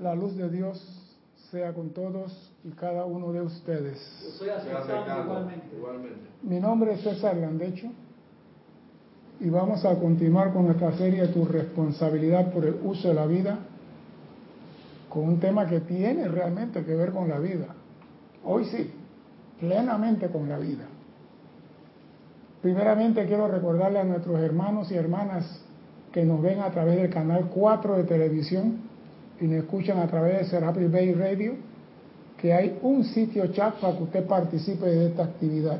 La luz de Dios sea con todos y cada uno de ustedes. soy igualmente. Mi nombre es César Landecho y vamos a continuar con nuestra serie Tu responsabilidad por el uso de la vida con un tema que tiene realmente que ver con la vida. Hoy sí, plenamente con la vida. Primeramente quiero recordarle a nuestros hermanos y hermanas que nos ven a través del canal 4 de televisión y nos escuchan a través de Serapis Bay Radio, que hay un sitio chat para que usted participe de esta actividad.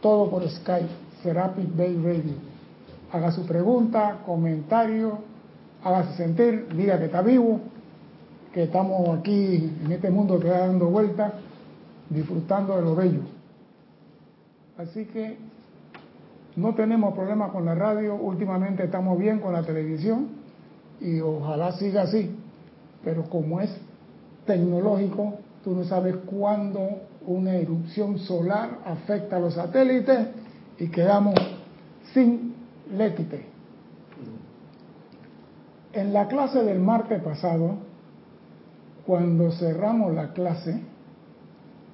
Todo por Skype, Serapis Bay Radio. Haga su pregunta, comentario, hágase sentir, diga que está vivo, que estamos aquí en este mundo que va dando vueltas, disfrutando de lo bello. Así que no tenemos problema con la radio, últimamente estamos bien con la televisión y ojalá siga así. Pero como es tecnológico, tú no sabes cuándo una erupción solar afecta a los satélites y quedamos sin léquite. En la clase del martes pasado, cuando cerramos la clase,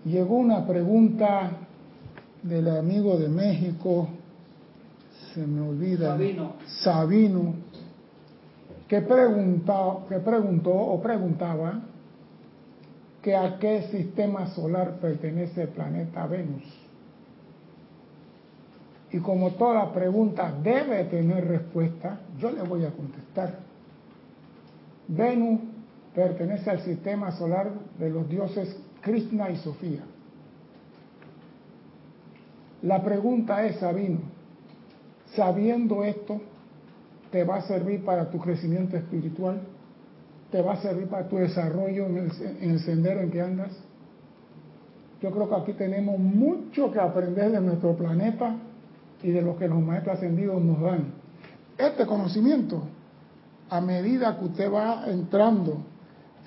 llegó una pregunta del amigo de México, se me olvida, Sabino, Sabino que, preguntó, que preguntó o preguntaba que a qué sistema solar pertenece el planeta Venus. Y como toda pregunta debe tener respuesta, yo le voy a contestar. Venus pertenece al sistema solar de los dioses Krishna y Sofía. La pregunta es, Sabino, sabiendo esto, te va a servir para tu crecimiento espiritual, te va a servir para tu desarrollo en el, sendero en que andas. Yo creo que aquí tenemos mucho que aprender de nuestro planeta y de lo que los maestros ascendidos nos dan. Este conocimiento, a medida que usted va entrando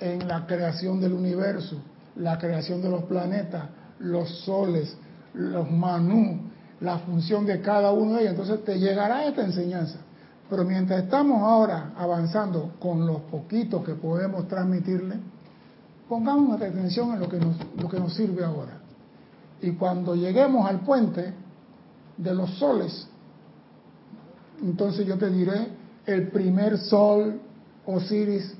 en la creación del universo, la creación de los planetas, los soles, los manú, la función de cada uno de ellos, entonces te llegará esta enseñanza. Pero mientras estamos ahora avanzando con los poquitos que podemos transmitirle, pongamos nuestra atención en lo que nos, lo que nos sirve ahora. Y cuando lleguemos al puente de los soles, entonces yo te diré el primer sol, Osiris,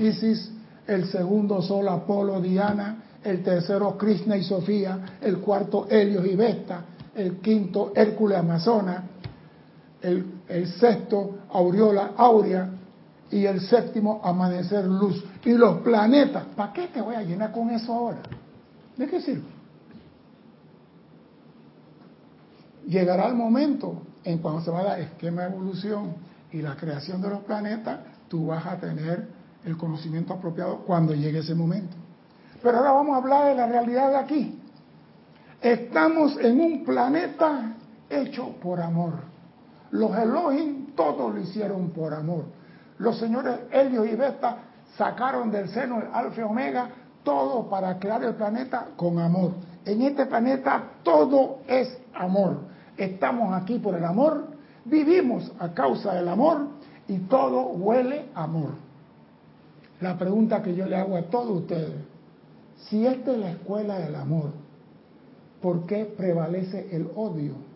Isis, el segundo sol, Apolo, Diana, el tercero, Krishna y Sofía, el cuarto, Helios y Vesta, el quinto, Hércules, Amazona, el, sexto, aureola aurea, y el séptimo, amanecer luz. Y los planetas, ¿para qué te voy a llenar con eso ahora? ¿De qué sirve? Llegará el momento en cuando se va a dar esquema de evolución y la creación de los planetas, tú vas a tener el conocimiento apropiado cuando llegue ese momento. Pero ahora vamos a hablar de la realidad de aquí. Estamos en un planeta hecho por amor. Los Elohim todos lo hicieron por amor. Los señores Helios y Vesta sacaron del seno el Alfa y Omega todo para crear el planeta con amor. En este planeta todo es amor. Estamos aquí por el amor, vivimos a causa del amor y todo huele amor. La pregunta que yo le hago a todos ustedes, si esta es la escuela del amor, ¿por qué prevalece el odio?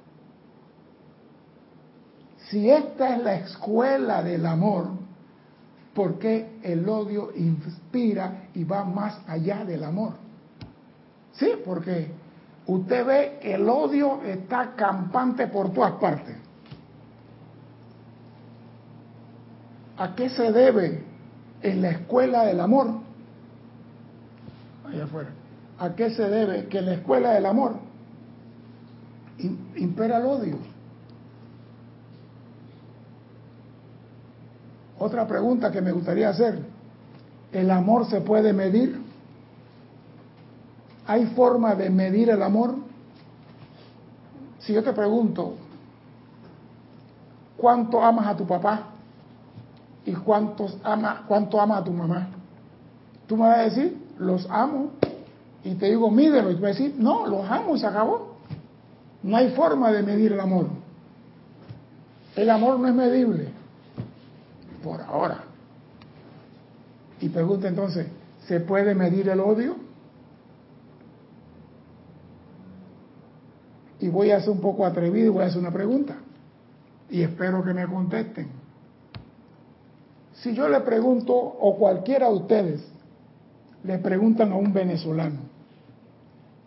Si esta es la escuela del amor, ¿por qué el odio inspira y va más allá del amor? Sí, porque usted ve que el odio está campante por todas partes. ¿A qué se debe en la escuela del amor? Allá afuera. ¿A qué se debe que en la escuela del amor impera el odio? Otra pregunta que me gustaría hacer, ¿el amor se puede medir? ¿Hay forma de medir el amor? Si yo te pregunto, ¿cuánto amas a tu papá? ¿Y cuántos ama, cuánto amas a tu mamá? Tú me vas a decir, los amo. Y te digo, mídelo. Y tú vas a decir, no, los amo y se acabó. No hay forma de medir el amor. El amor no es medible por ahora. Y pregunta entonces, ¿se puede medir el odio? Y voy a ser un poco atrevido y voy a hacer una pregunta. Y espero que me contesten. Si yo le pregunto, o cualquiera de ustedes, le preguntan a un venezolano,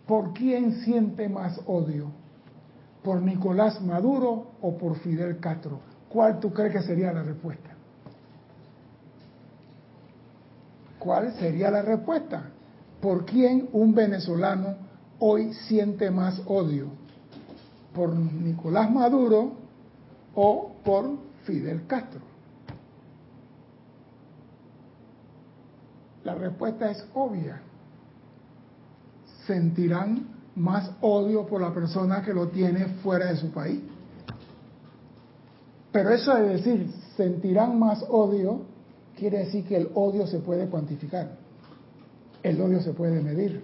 ¿por quién siente más odio? ¿Por Nicolás Maduro o por Fidel Castro? ¿Cuál tú crees que sería la respuesta? ¿Cuál sería la respuesta? ¿Por quién un venezolano hoy siente más odio? ¿Por Nicolás Maduro o por Fidel Castro? La respuesta es obvia. Sentirán más odio por la persona que lo tiene fuera de su país. Pero eso de decir sentirán más odio quiere decir que el odio se puede cuantificar. El odio se puede medir.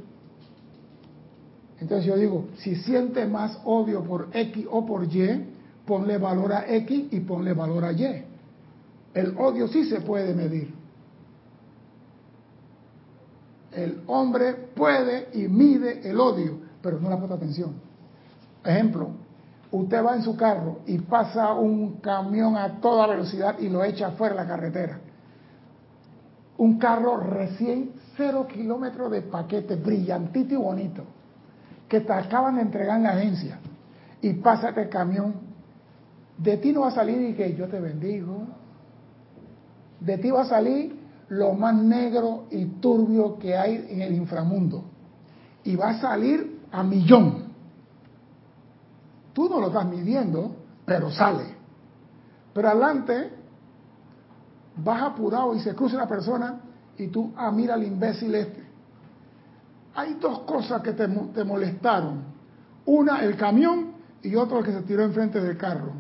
Entonces yo digo, si siente más odio por X o por Y, ponle valor a X y ponle valor a Y. El odio sí se puede medir. El hombre puede y mide el odio, pero no le puesto atención. Ejemplo, usted va en su carro y pasa un camión a toda velocidad y lo echa fuera de la carretera. Un carro recién cero kilómetros de paquete, brillantito y bonito, que te acaban de entregar en la agencia y pasa este camión. De ti no va a salir y que yo te bendigo. De ti va a salir lo más negro y turbio que hay en el inframundo. Y va a salir a millón. Tú no lo estás midiendo, pero sale. Pero adelante, vas apurado y se cruza una persona y tú, ah, mira al imbécil este. Hay dos cosas que te, te molestaron. Una, el camión y otro, el que se tiró enfrente del carro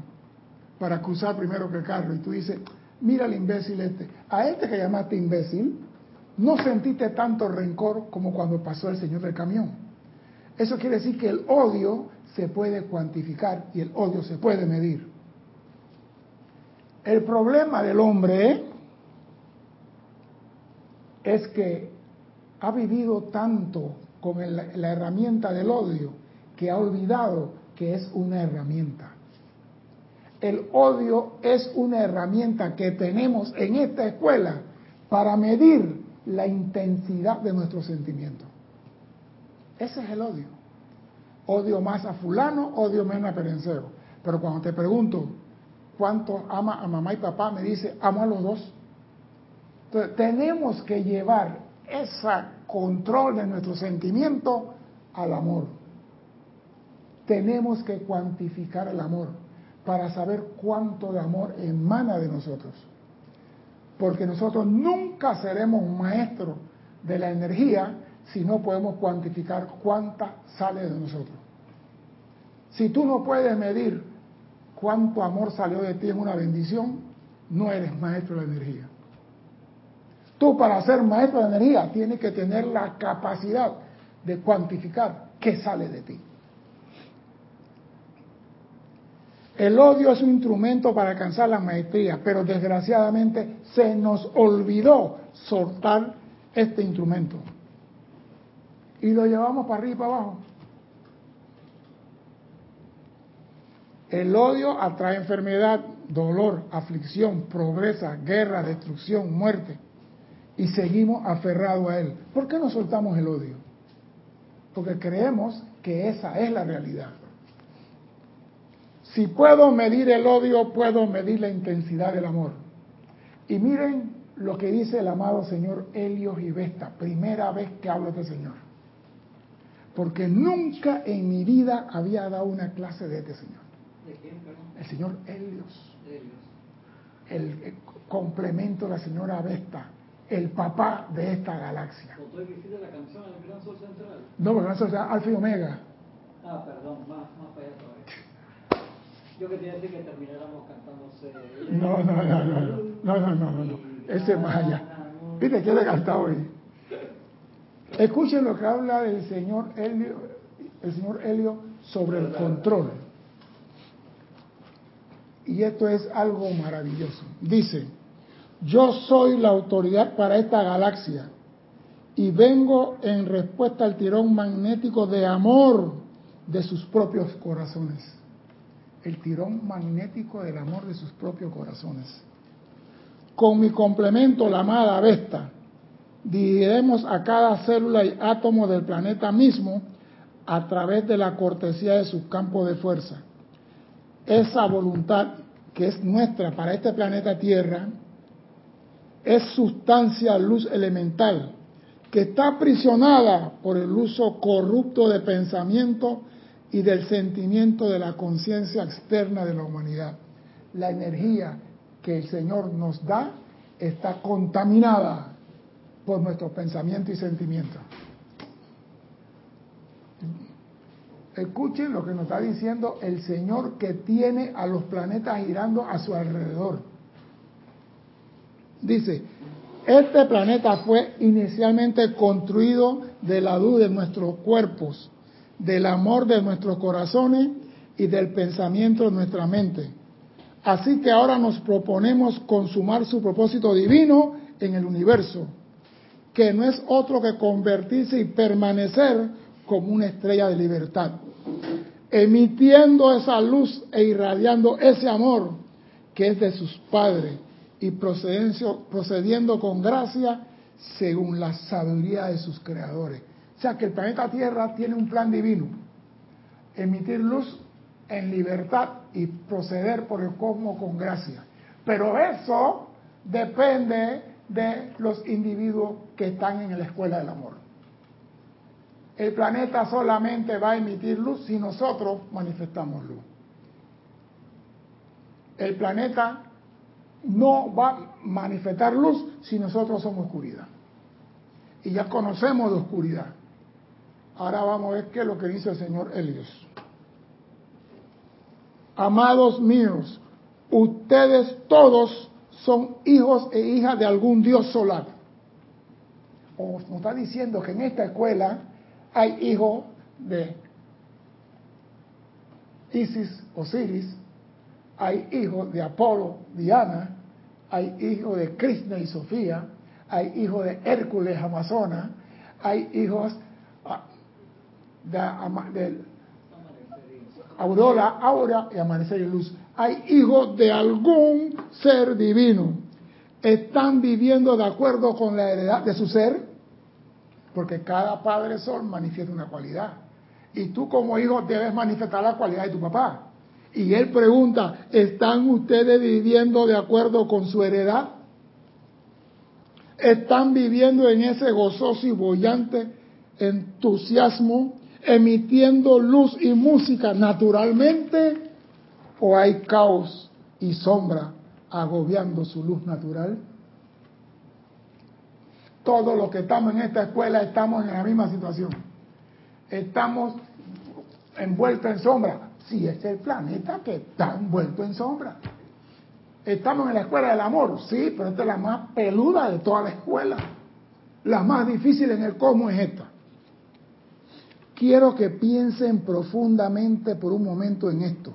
para cruzar primero que el carro. Y tú dices, mira al imbécil este. A este que llamaste imbécil, no sentiste tanto rencor como cuando pasó el señor del camión. Eso quiere decir que el odio se puede cuantificar y el odio se puede medir. El problema del hombre es que ha vivido tanto con la herramienta del odio que ha olvidado que es una herramienta. El odio es una herramienta que tenemos en esta escuela para medir la intensidad de nuestros sentimientos. Ese es el odio. Odio más a fulano, odio menos a perencero. Pero cuando te pregunto cuánto ama a mamá y papá, me dice, amo a los dos. Entonces, tenemos que llevar ese control de nuestro sentimiento al amor. Tenemos que cuantificar el amor para saber cuánto de amor emana de nosotros. Porque nosotros nunca seremos maestros de la energía si no podemos cuantificar cuánta sale de nosotros. Si tú no puedes medir cuánto amor salió de ti en una bendición, no eres maestro de energía. Tú para ser maestro de energía tienes que tener la capacidad de cuantificar qué sale de ti. El odio es un instrumento para alcanzar la maestría, pero desgraciadamente se nos olvidó soltar este instrumento. Y lo llevamos para arriba y para abajo. El odio atrae enfermedad, dolor, aflicción, progresa, guerra, destrucción, muerte. Y seguimos aferrados a él. ¿Por qué no soltamos el odio? Porque creemos que esa es la realidad. Si puedo medir el odio, puedo medir la intensidad del amor. Y miren lo que dice el amado Señor Helios y Vesta, primera vez que hablo de este Señor. Porque nunca en mi vida había dado una clase de este Señor. ¿De quién, El Señor Helios. El, complemento de la señora Vesta, el papá de esta galaxia. la canción El Gran Sol Central? No, el Gran Sol Central, Alfa y Omega. Ah, perdón, más, más para allá todavía. Yo que decir que termináramos cantándose. No, no, no, no, no, no, no, no, no. Ese es más allá. Viste que le cantado hoy. Escuchen lo que habla el señor Helio, el señor Helio sobre el control. Y esto es algo maravilloso. Dice, yo soy la autoridad para esta galaxia y vengo en respuesta al tirón magnético de amor de sus propios corazones. El tirón magnético del amor de sus propios corazones. Con mi complemento, la amada Vesta, dividiremos a cada célula y átomo del planeta mismo a través de la cortesía de su campo de fuerza. Esa voluntad que es nuestra para este planeta Tierra es sustancia luz elemental que está aprisionada por el uso corrupto de pensamiento y del sentimiento de la conciencia externa de la humanidad. La energía que el Señor nos da está contaminada por nuestros pensamientos y sentimientos. Escuchen lo que nos está diciendo el Señor que tiene a los planetas girando a su alrededor. Dice, este planeta fue inicialmente construido de la luz de nuestros cuerpos, del amor de nuestros corazones y del pensamiento de nuestra mente. Así que ahora nos proponemos consumar su propósito divino en el universo, que no es otro que convertirse y permanecer como una estrella de libertad, emitiendo esa luz e irradiando ese amor que es de sus padres y procediendo con gracia según la sabiduría de sus creadores. O sea que el planeta Tierra tiene un plan divino, emitir luz en libertad y proceder por el cosmos con gracia. Pero eso depende de los individuos que están en la escuela del amor. El planeta solamente va a emitir luz si nosotros manifestamos luz. El planeta no va a manifestar luz si nosotros somos oscuridad. Y ya conocemos de oscuridad. Ahora vamos a ver qué es lo que dice el señor Helios. Amados míos, ustedes todos son hijos e hijas de algún dios solar. Nos está diciendo que en esta escuela hay hijos de Isis, Osiris, hay hijos de Apolo, Diana, hay hijos de Krishna y Sofía, hay hijos de Hércules, Amazonas, hay hijos ah, de, Aurora, Aura y Amanecer y Luz. Hay hijos de algún ser divino. ¿Están viviendo de acuerdo con la heredad de su ser? Porque cada Padre Sol manifiesta una cualidad. Y tú como hijo debes manifestar la cualidad de tu papá. Y él pregunta, ¿están ustedes viviendo de acuerdo con su heredad? ¿Están viviendo en ese gozoso y bollante entusiasmo, emitiendo luz y música naturalmente? ¿O hay caos y sombra agobiando su luz natural? Todos los que estamos en esta escuela estamos en la misma situación. Estamos envueltos en sombra. Si es el planeta que está envuelto en sombra. Estamos en la escuela del amor, sí, pero esta es la más peluda de toda la escuela. La más difícil en el cómo es esta. Quiero que piensen profundamente por un momento en esto.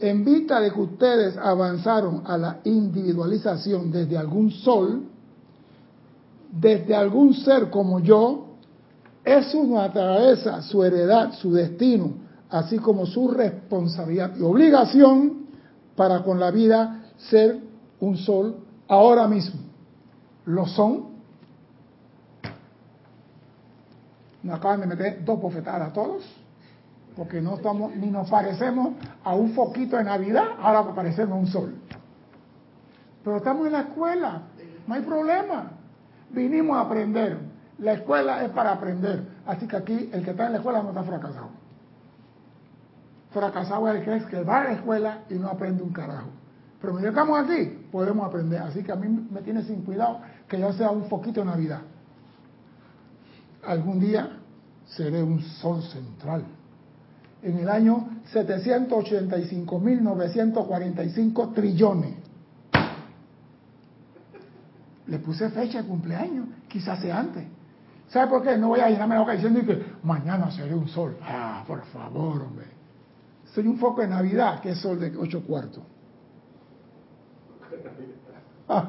En vista de que ustedes avanzaron a la individualización desde algún sol, desde algún ser como yo, es una atravesa su heredad, su destino, así como su responsabilidad y obligación para con la vida ser un sol ahora mismo. ¿Lo son? Me acaban de meter dos bofetadas a todos porque no estamos ni nos parecemos a un foquito de Navidad, ahora parecemos a un sol. Pero estamos en la escuela, no hay problema. Vinimos a aprender. La escuela es para aprender. Así que aquí el que está en la escuela no está fracasado. Fracasado es el que es que va a la escuela y no aprende un carajo. Pero mientras estamos aquí, podemos aprender. Así que a mí me tiene sin cuidado que yo sea un foquito de Navidad. Algún día seré un sol central en el año 785.945 trillones. Le puse fecha de cumpleaños, quizás sea antes. ¿Sabe por qué? No voy a llenarme la boca diciendo que mañana seré un sol. Ah, por favor, hombre. Soy un foco de Navidad, que es sol de ocho cuartos. Ah.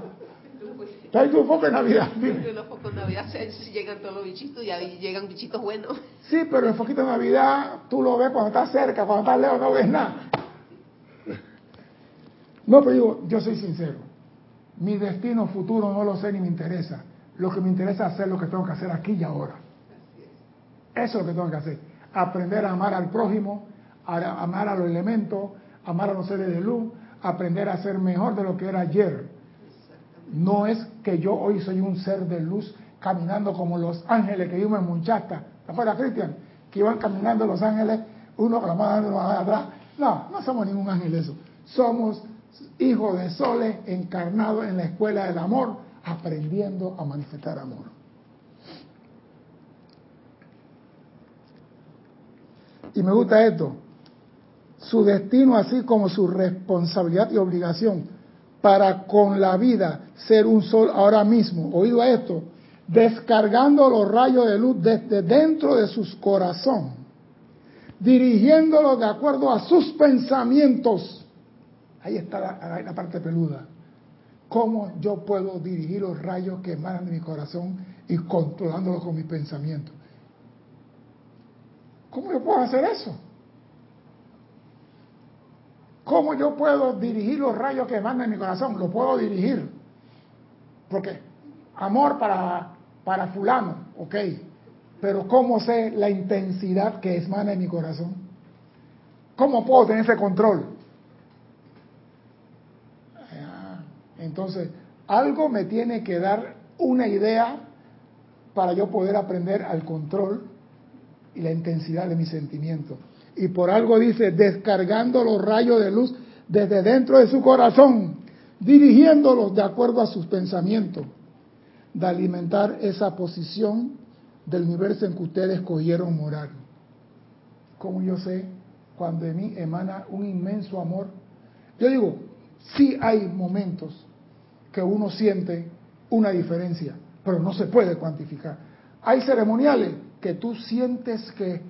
Trae tu foco en Navidad. Los focos en Navidad llegan todos los bichitos y ahí llegan bichitos buenos. Sí, pero el foquito de Navidad tú lo ves cuando estás cerca, cuando estás lejos no ves nada. No, pero digo, yo soy sincero. Mi destino futuro no lo sé ni me interesa. Lo que me interesa es hacer lo que tengo que hacer aquí y ahora. Eso es lo que tengo que hacer. Aprender a amar al prójimo, a amar a los elementos, amar a los seres de luz, aprender a ser mejor de lo que era ayer. No es que yo hoy soy un ser de luz caminando como los ángeles que vimos en Munchasta. ¿Te acuerdas, Cristian? Que iban caminando los ángeles, uno con la mano uno atrás. No, no somos ningún ángel eso. Somos hijos de soles encarnados en la escuela del amor, aprendiendo a manifestar amor. Y me gusta esto, su destino así como su responsabilidad y obligación para con la vida ser un sol ahora mismo, oído a esto, descargando los rayos de luz desde dentro de sus corazón, dirigiéndolos de acuerdo a sus pensamientos. Ahí está la, la parte peluda. ¿Cómo yo puedo dirigir los rayos que emanan de mi corazón y controlándolos con mis pensamientos? ¿Cómo yo puedo hacer eso? ¿Cómo yo puedo dirigir los rayos que emanan en mi corazón? Lo puedo dirigir. Porque amor para, para fulano, ok. Pero ¿cómo sé la intensidad que emana en mi corazón? ¿Cómo puedo tener ese control? Ah, entonces, algo me tiene que dar una idea para yo poder aprender al control y la intensidad de mis sentimientos y por algo dice, descargando los rayos de luz desde dentro de su corazón, dirigiéndolos de acuerdo a sus pensamientos, de alimentar esa posición del universo en que ustedes escogieron morar. Como yo sé, cuando de mí emana un inmenso amor, yo digo, sí hay momentos que uno siente una diferencia, pero no se puede cuantificar. Hay ceremoniales que tú sientes que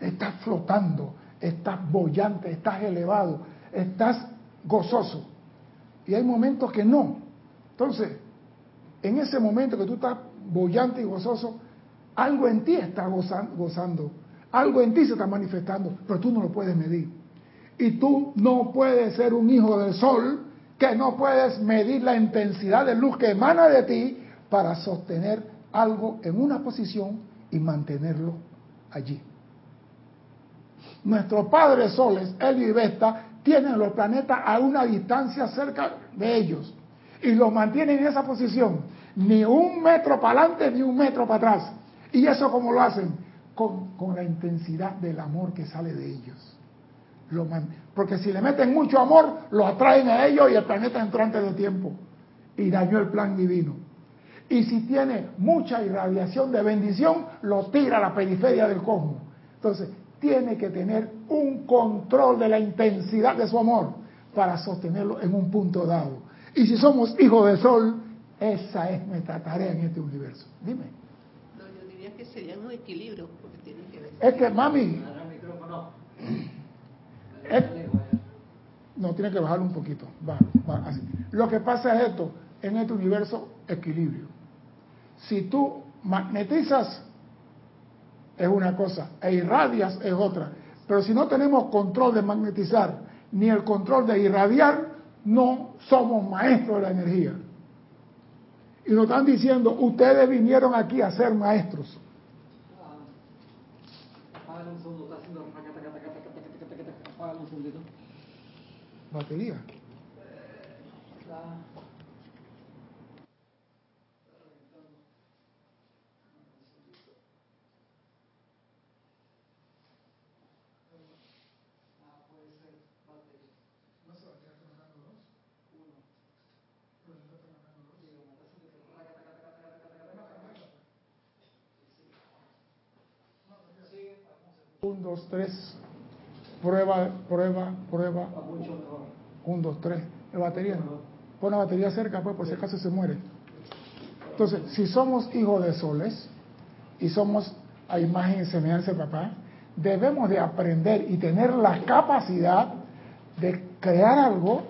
estás flotando, estás bollante, estás elevado, estás gozoso. Y hay momentos que no. Entonces, en ese momento que tú estás bollante y gozoso, algo en ti está gozando, algo en ti se está manifestando, pero tú no lo puedes medir. Y tú no puedes ser un hijo del sol que no puedes medir la intensidad de luz que emana de ti para sostener algo en una posición y mantenerlo allí. Nuestros padres soles, Helio y Vesta, tienen los planetas a una distancia cerca de ellos y los mantienen en esa posición, ni un metro para adelante ni un metro para atrás. ¿Y eso cómo lo hacen? Con, con la intensidad del amor que sale de ellos. Lo porque si le meten mucho amor, lo atraen a ellos y el planeta entró antes de tiempo y dañó el plan divino. Y si tiene mucha irradiación de bendición, lo tira a la periferia del cosmos. Entonces, tiene que tener un control de la intensidad de su amor para sostenerlo en un punto dado. Y si somos hijos del sol, esa es nuestra tarea en este universo. Dime. No, yo diría que sería un equilibrio. Porque tiene que ver es que, mami. no, tiene que bajar un poquito. Va, va, así. Lo que pasa es esto: en este universo, equilibrio. Si tú magnetizas es una cosa e irradias es otra. Pero si no tenemos control de magnetizar ni el control de irradiar, no somos maestros de la energía. Y nos están diciendo, ustedes vinieron aquí a ser maestros. Batería. Un, dos, tres. Prueba, prueba, prueba. Un, dos, tres. ¿La batería? Pon la batería cerca, pues, por si acaso se muere. Entonces, si somos hijos de soles y somos a imagen y semejanza de papá, debemos de aprender y tener la capacidad de crear algo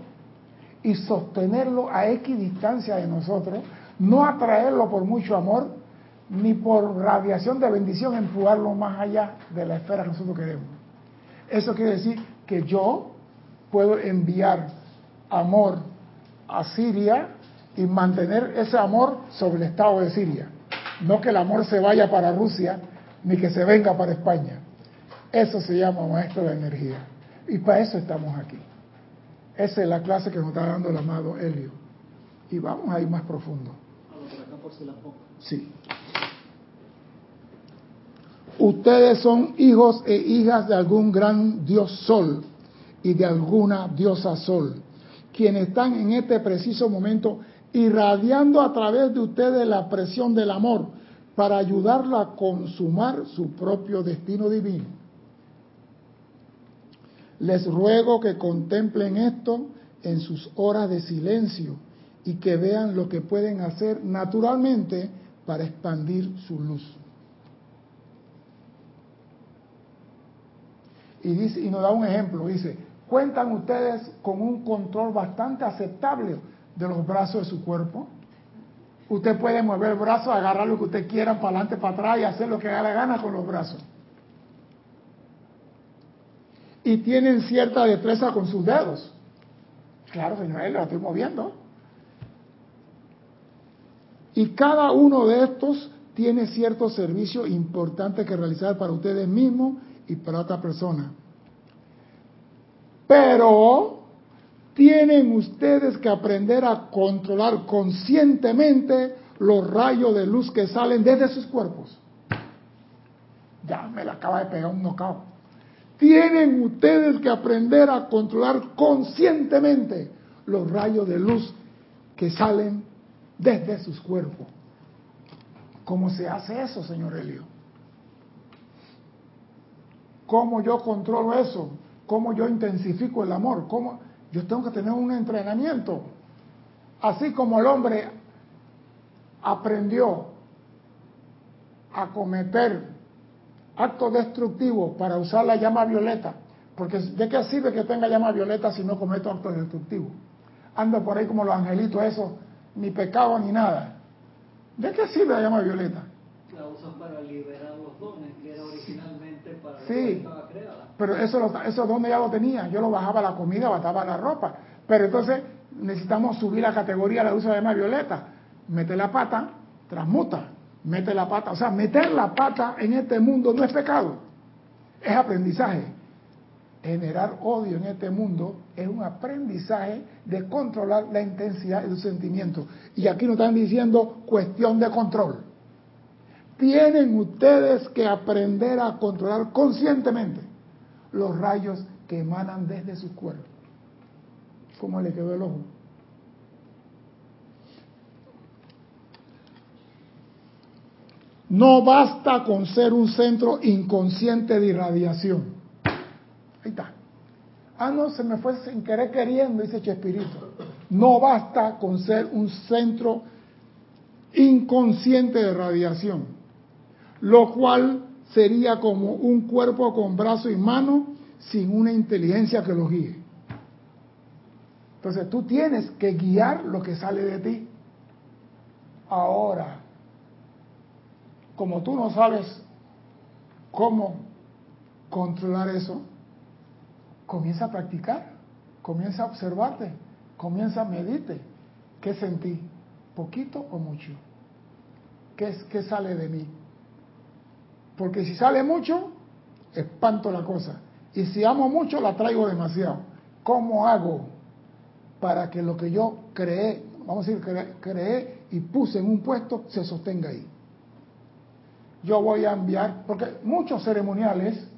y sostenerlo a X distancia de nosotros, no atraerlo por mucho amor, ni por radiación de bendición empujarlo más allá de la esfera que nosotros queremos. Eso quiere decir que yo puedo enviar amor a Siria y mantener ese amor sobre el Estado de Siria. No que el amor se vaya para Rusia ni que se venga para España. Eso se llama maestro de energía. Y para eso estamos aquí. Esa es la clase que nos está dando el amado Helio. Y vamos a ir más profundo. Sí. Ustedes son hijos e hijas de algún gran dios sol y de alguna diosa sol, quienes están en este preciso momento irradiando a través de ustedes la presión del amor para ayudarla a consumar su propio destino divino. Les ruego que contemplen esto en sus horas de silencio y que vean lo que pueden hacer naturalmente para expandir su luz. Y, dice, y nos da un ejemplo, dice, cuentan ustedes con un control bastante aceptable de los brazos de su cuerpo. Usted puede mover el brazo, agarrar lo que usted quiera para adelante, para atrás y hacer lo que haga la gana con los brazos. Y tienen cierta destreza con sus dedos. Claro, señor, lo estoy moviendo. Y cada uno de estos tiene cierto servicio importante que realizar para ustedes mismos y para otra persona. Pero tienen ustedes que aprender a controlar conscientemente los rayos de luz que salen desde sus cuerpos. Ya me la acaba de pegar un knockout. Tienen ustedes que aprender a controlar conscientemente los rayos de luz que salen desde sus cuerpos. ¿Cómo se hace eso, señor Elio? ¿Cómo yo controlo eso? ¿Cómo yo intensifico el amor? ¿Cómo? Yo tengo que tener un entrenamiento. Así como el hombre aprendió a cometer actos destructivos para usar la llama violeta, porque ¿de qué sirve que tenga llama violeta si no cometo actos destructivos? Ando por ahí como los angelitos, eso, ni pecado ni nada. ¿De qué sirve la llama violeta? La usan para liberar los dones, que era originalmente para sí, que estaba creada. Pero eso, esos dones ya lo tenía. Yo lo bajaba la comida, bajaba la ropa. Pero entonces necesitamos subir la categoría de uso de llama violeta. Mete la pata, transmuta. Mete la pata. O sea, meter la pata en este mundo no es pecado. Es aprendizaje. Generar odio en este mundo es un aprendizaje de controlar la intensidad de los sentimientos. Y aquí nos están diciendo cuestión de control tienen ustedes que aprender a controlar conscientemente los rayos que emanan desde su cuerpo. ¿Cómo le quedó el ojo? No basta con ser un centro inconsciente de irradiación. Ahí está. Ah, no, se me fue sin querer queriendo, dice Chespirito. No basta con ser un centro inconsciente de radiación lo cual sería como un cuerpo con brazo y mano sin una inteligencia que lo guíe. Entonces tú tienes que guiar lo que sale de ti. Ahora, como tú no sabes cómo controlar eso, comienza a practicar, comienza a observarte, comienza a medite. ¿Qué sentí? ¿Poquito o mucho? ¿Qué, qué sale de mí? Porque si sale mucho, espanto la cosa. Y si amo mucho, la traigo demasiado. ¿Cómo hago para que lo que yo creé, vamos a decir, creé y puse en un puesto, se sostenga ahí? Yo voy a enviar, porque muchos ceremoniales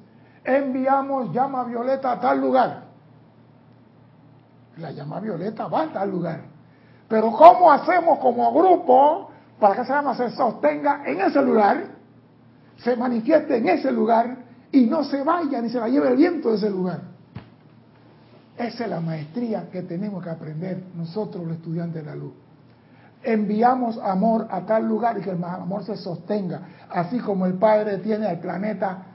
enviamos llama violeta a tal lugar. La llama violeta va a tal lugar. Pero ¿cómo hacemos como grupo para que esa llama se sostenga en ese lugar? Se manifieste en ese lugar y no se vaya ni se la lleve el viento de ese lugar. Esa es la maestría que tenemos que aprender nosotros los estudiantes de la luz. Enviamos amor a tal lugar y que el amor se sostenga, así como el Padre tiene al planeta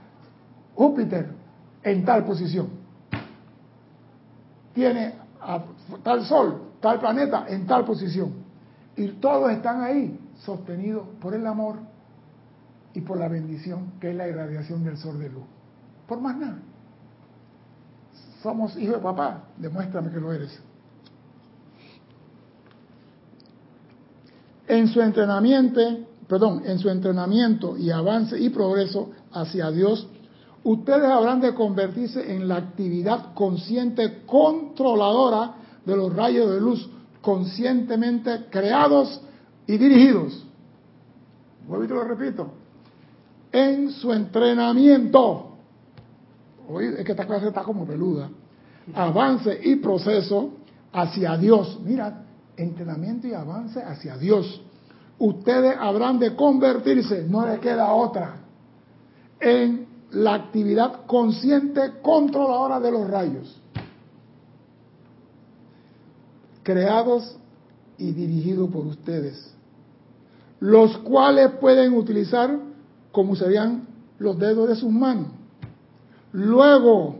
Júpiter en tal posición. Tiene a tal sol, tal planeta en tal posición. Y todos están ahí, sostenidos por el amor y por la bendición, que es la irradiación del sol de luz. Por más nada. Somos hijos de papá, demuéstrame que lo eres. En su entrenamiento, perdón, en su entrenamiento y avance y progreso hacia Dios, ustedes habrán de convertirse en la actividad consciente controladora de los rayos de luz conscientemente creados y dirigidos. Vuelvo y te lo repito. En su entrenamiento. Oye, es que esta clase está como peluda. Avance y proceso hacia Dios. Mira, entrenamiento y avance hacia Dios. Ustedes habrán de convertirse, no le queda otra, en la actividad consciente controladora de los rayos, creados y dirigidos por ustedes, los cuales pueden utilizar como serían los dedos de sus manos. Luego,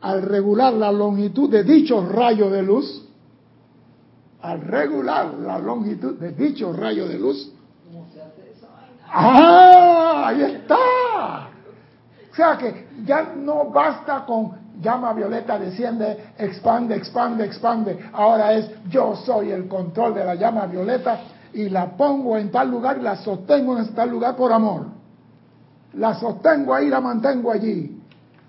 al regular la longitud de dichos rayos de luz, al regular la longitud de dicho rayo de luz. ¿Cómo se hace esa ¡Ah! Ahí está. O sea que ya no basta con llama violeta, desciende, expande, expande, expande. Ahora es yo soy el control de la llama violeta y la pongo en tal lugar y la sostengo en tal lugar por amor. La sostengo ahí, la mantengo allí.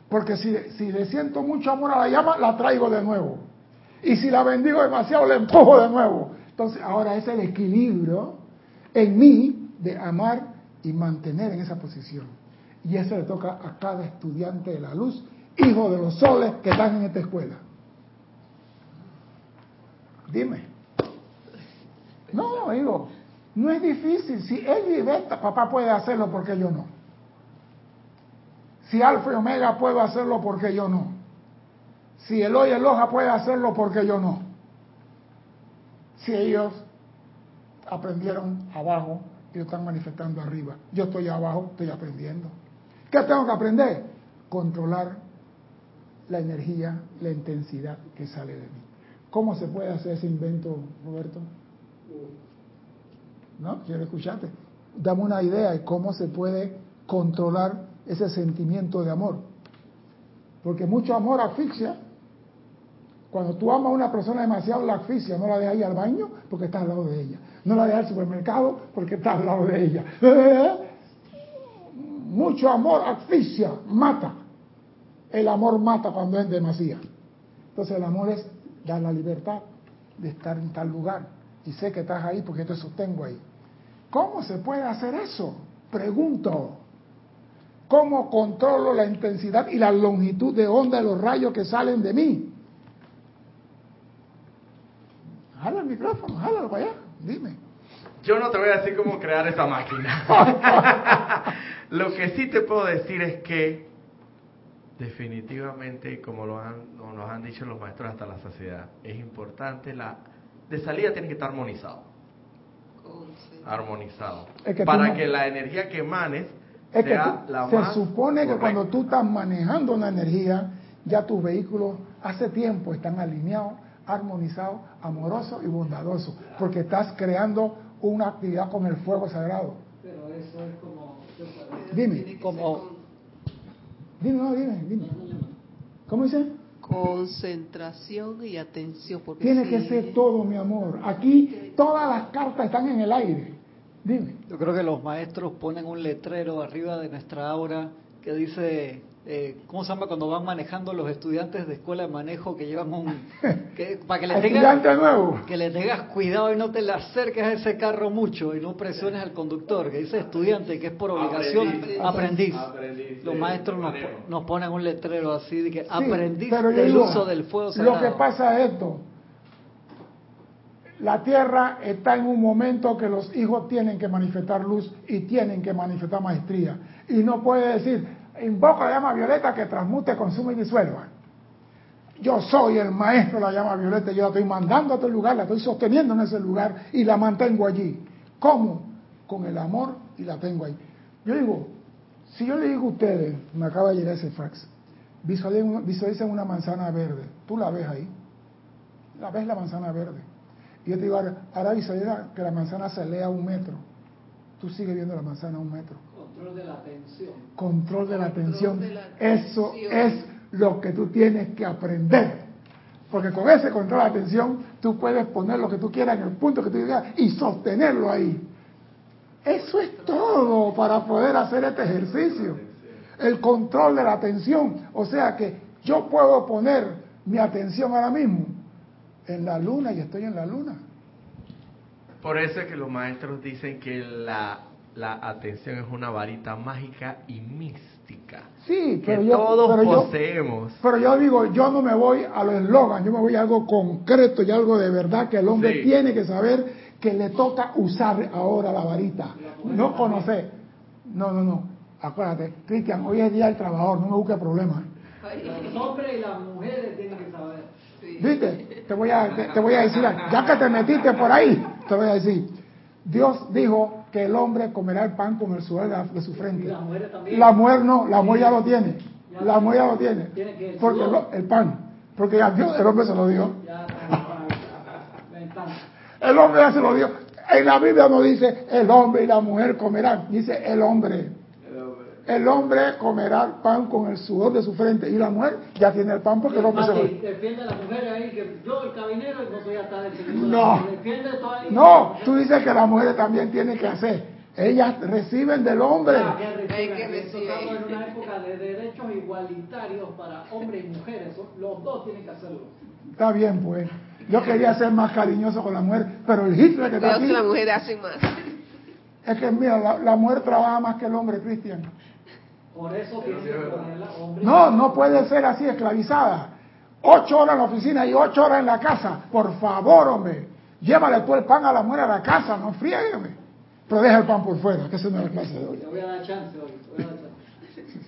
Porque si, si le siento mucho amor a la llama, la traigo de nuevo. Y si la bendigo demasiado, la empujo de nuevo. Entonces ahora es el equilibrio en mí de amar y mantener en esa posición. Y eso le toca a cada estudiante de la luz, hijo de los soles que están en esta escuela. Dime. No, digo, no es difícil. Si él Beta, papá puede hacerlo, porque yo no? Si Alfa y Omega puedo hacerlo, porque yo no? Si el hoy el hoja puede hacerlo, porque yo no? Si ellos aprendieron abajo y están manifestando arriba. Yo estoy abajo, estoy aprendiendo. ¿Qué tengo que aprender? Controlar la energía, la intensidad que sale de mí. ¿Cómo se puede hacer ese invento, Roberto? ¿No? Quiero escucharte. Dame una idea de cómo se puede controlar ese sentimiento de amor. Porque mucho amor asfixia cuando tú amas a una persona demasiado, la asfixia, no la dejas ir al baño porque estás al lado de ella. No la dejas al supermercado porque estás al lado de ella. Mucho amor asfixia, mata. El amor mata cuando es demasiado. Entonces el amor es dar la libertad de estar en tal lugar. Y sé que estás ahí porque te sostengo ahí. ¿Cómo se puede hacer eso? Pregunto. ¿Cómo controlo la intensidad y la longitud de onda de los rayos que salen de mí? Jala el micrófono, jálalo para allá, dime. Yo no te voy a decir cómo crear esa máquina. lo que sí te puedo decir es que definitivamente, como lo han, nos han dicho los maestros hasta la saciedad, es importante la de salida tiene que estar armonizado. Armonizado. para que la energía que emanes sea la se supone que cuando tú estás manejando una energía, ya tus vehículos hace tiempo están alineados armonizado, amoroso y bondadoso, porque estás creando una actividad con el fuego sagrado. Pero eso es como... Dime. Como... Dime, no, dime, dime. ¿Cómo dice? Concentración y atención. Porque Tiene que ser todo, mi amor. Aquí todas las cartas están en el aire. Dime. Yo creo que los maestros ponen un letrero arriba de nuestra aura que dice eh, ¿cómo se llama cuando van manejando los estudiantes de escuela de manejo que llevan un... Que, para que le tengas, que le tengas cuidado y no te le acerques a ese carro mucho y no presiones al conductor, que dice estudiante, que es por obligación aprendiz. los maestros nos, nos, ponen un letrero así de que aprendiz del uso del fuego Lo que pasa es esto, la tierra está en un momento que los hijos tienen que manifestar luz y tienen que manifestar maestría. Y no puede decir, invoco la llama violeta que transmute, consume y disuelva. Yo soy el maestro de la llama violeta, yo la estoy mandando a otro lugar, la estoy sosteniendo en ese lugar y la mantengo allí. ¿Cómo? Con el amor y la tengo ahí. Yo digo, si yo le digo a ustedes, me acaba de llegar ese fax, visualicen una manzana verde, tú la ves ahí. la ves la manzana verde. Y yo te digo, ahora, ahora visualiza que la manzana se lea un metro. Tú sigues viendo la manzana a un metro. Control de la atención. Control de la atención. Eso es lo que tú tienes que aprender. Porque con ese control de atención tú puedes poner lo que tú quieras en el punto que tú quieras y sostenerlo ahí. Eso es todo para poder hacer este ejercicio. El control de la atención. O sea que yo puedo poner mi atención ahora mismo en la luna y estoy en la luna. Por eso es que los maestros dicen que la, la atención es una varita mágica y mística. Sí, pero que yo, todos pero poseemos. Yo, pero yo digo, yo no me voy a los eslogans, yo me voy a algo concreto y algo de verdad que el hombre Sí. tiene que saber que le toca usar ahora la varita. No conocer. No, no, no. Acuérdate, Cristian, hoy es día del trabajador, no me busques problemas. Los hombres y las mujeres tienen que saber. Sí. ¿Viste? Te voy a, te, voy a decir, ya que te metiste por ahí, te voy a decir. Dios dijo que el hombre comerá el pan con el sudor de, la- su frente. las mujeres también. La mujer no, la mujer ya lo tiene. La mujer ya lo tiene. Tiene que el Porque lo- el pan, porque ya Dios, el hombre se lo dio. El hombre ya se lo dio. En la Biblia no dice el hombre y la mujer comerán, dice el hombre. El hombre comerá el pan con el sudor de su frente y la mujer ya tiene el pan porque el hombre se lo Mati, defiende a las mujeres ahí, que yo, el cabinero, no soy hasta defendiendo No. No, tú dices que las mujeres también tienen que hacer. Ellas reciben del hombre. Ah, que reciben. Hay que recibir. Estamos en una época de derechos igualitarios para hombres y mujeres. Los dos tienen que hacerlo. Está bien, pues. Yo quería ser más cariñoso con la mujer, pero el Hitler que está aquí que las mujeres hacen más. es que, mira, la, la mujer trabaja más que el hombre, Cristian. Por eso tienen que ponerla hombres. No, no puede ser así, esclavizada. Ocho horas en la oficina y ocho horas en la casa. Por favor, hombre. Llévale tú el pan a la mujer a la casa, no frígueme. Pero deja el pan por fuera, que esa no es la clase de hoy. Te voy a dar chance hoy. Te voy a dar chance.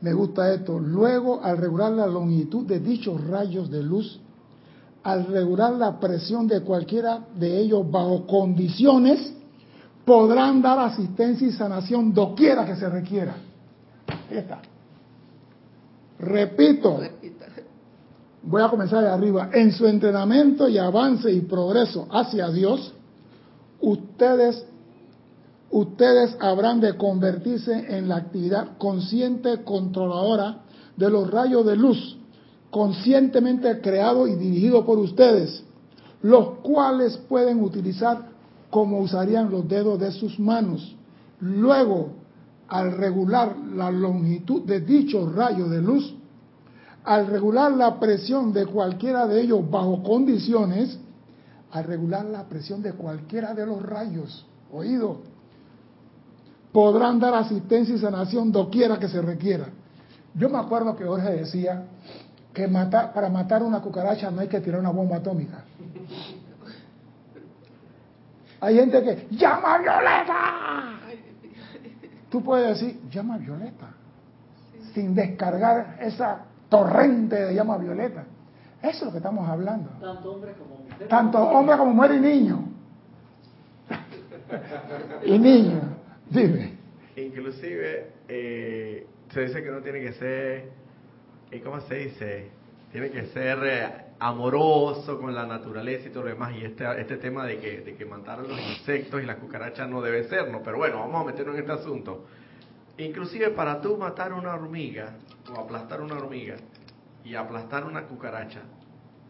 Me gusta esto. Luego, al regular la longitud de dichos rayos de luz, al regular la presión de cualquiera de ellos bajo condiciones, podrán dar asistencia y sanación doquiera que se requiera. Ahí está. Repito, voy a comenzar de arriba. En su entrenamiento y avance y progreso hacia Dios, ustedes ustedes habrán de convertirse en la actividad consciente controladora de los rayos de luz, conscientemente creado y dirigido por ustedes, los cuales pueden utilizar como usarían los dedos de sus manos. Luego, al regular la longitud de dichos rayos de luz, al regular la presión de cualquiera de ellos bajo condiciones, al regular la presión de cualquiera de los rayos, oído, podrán dar asistencia y sanación doquiera que se requiera. Yo me acuerdo que Jorge decía que para matar una cucaracha no hay que tirar una bomba atómica. Hay gente que llama a Violeta. Tú puedes decir, llama a Violeta, sin descargar esa torrente de llama a Violeta. Eso es lo que estamos hablando. Tanto hombres como mujeres. Tanto hombre como mujer y niño. y niño. Dime. Inclusive, eh, se dice que uno tiene que ser, ¿y ¿cómo se dice? Tiene que ser eh, amoroso con la naturaleza y todo lo demás. Y este, este tema de que, de que matar a los insectos y las cucarachas no debe ser, ¿no? Pero bueno, vamos a meternos en este asunto. Inclusive para tú matar una hormiga o aplastar una hormiga y aplastar una cucaracha,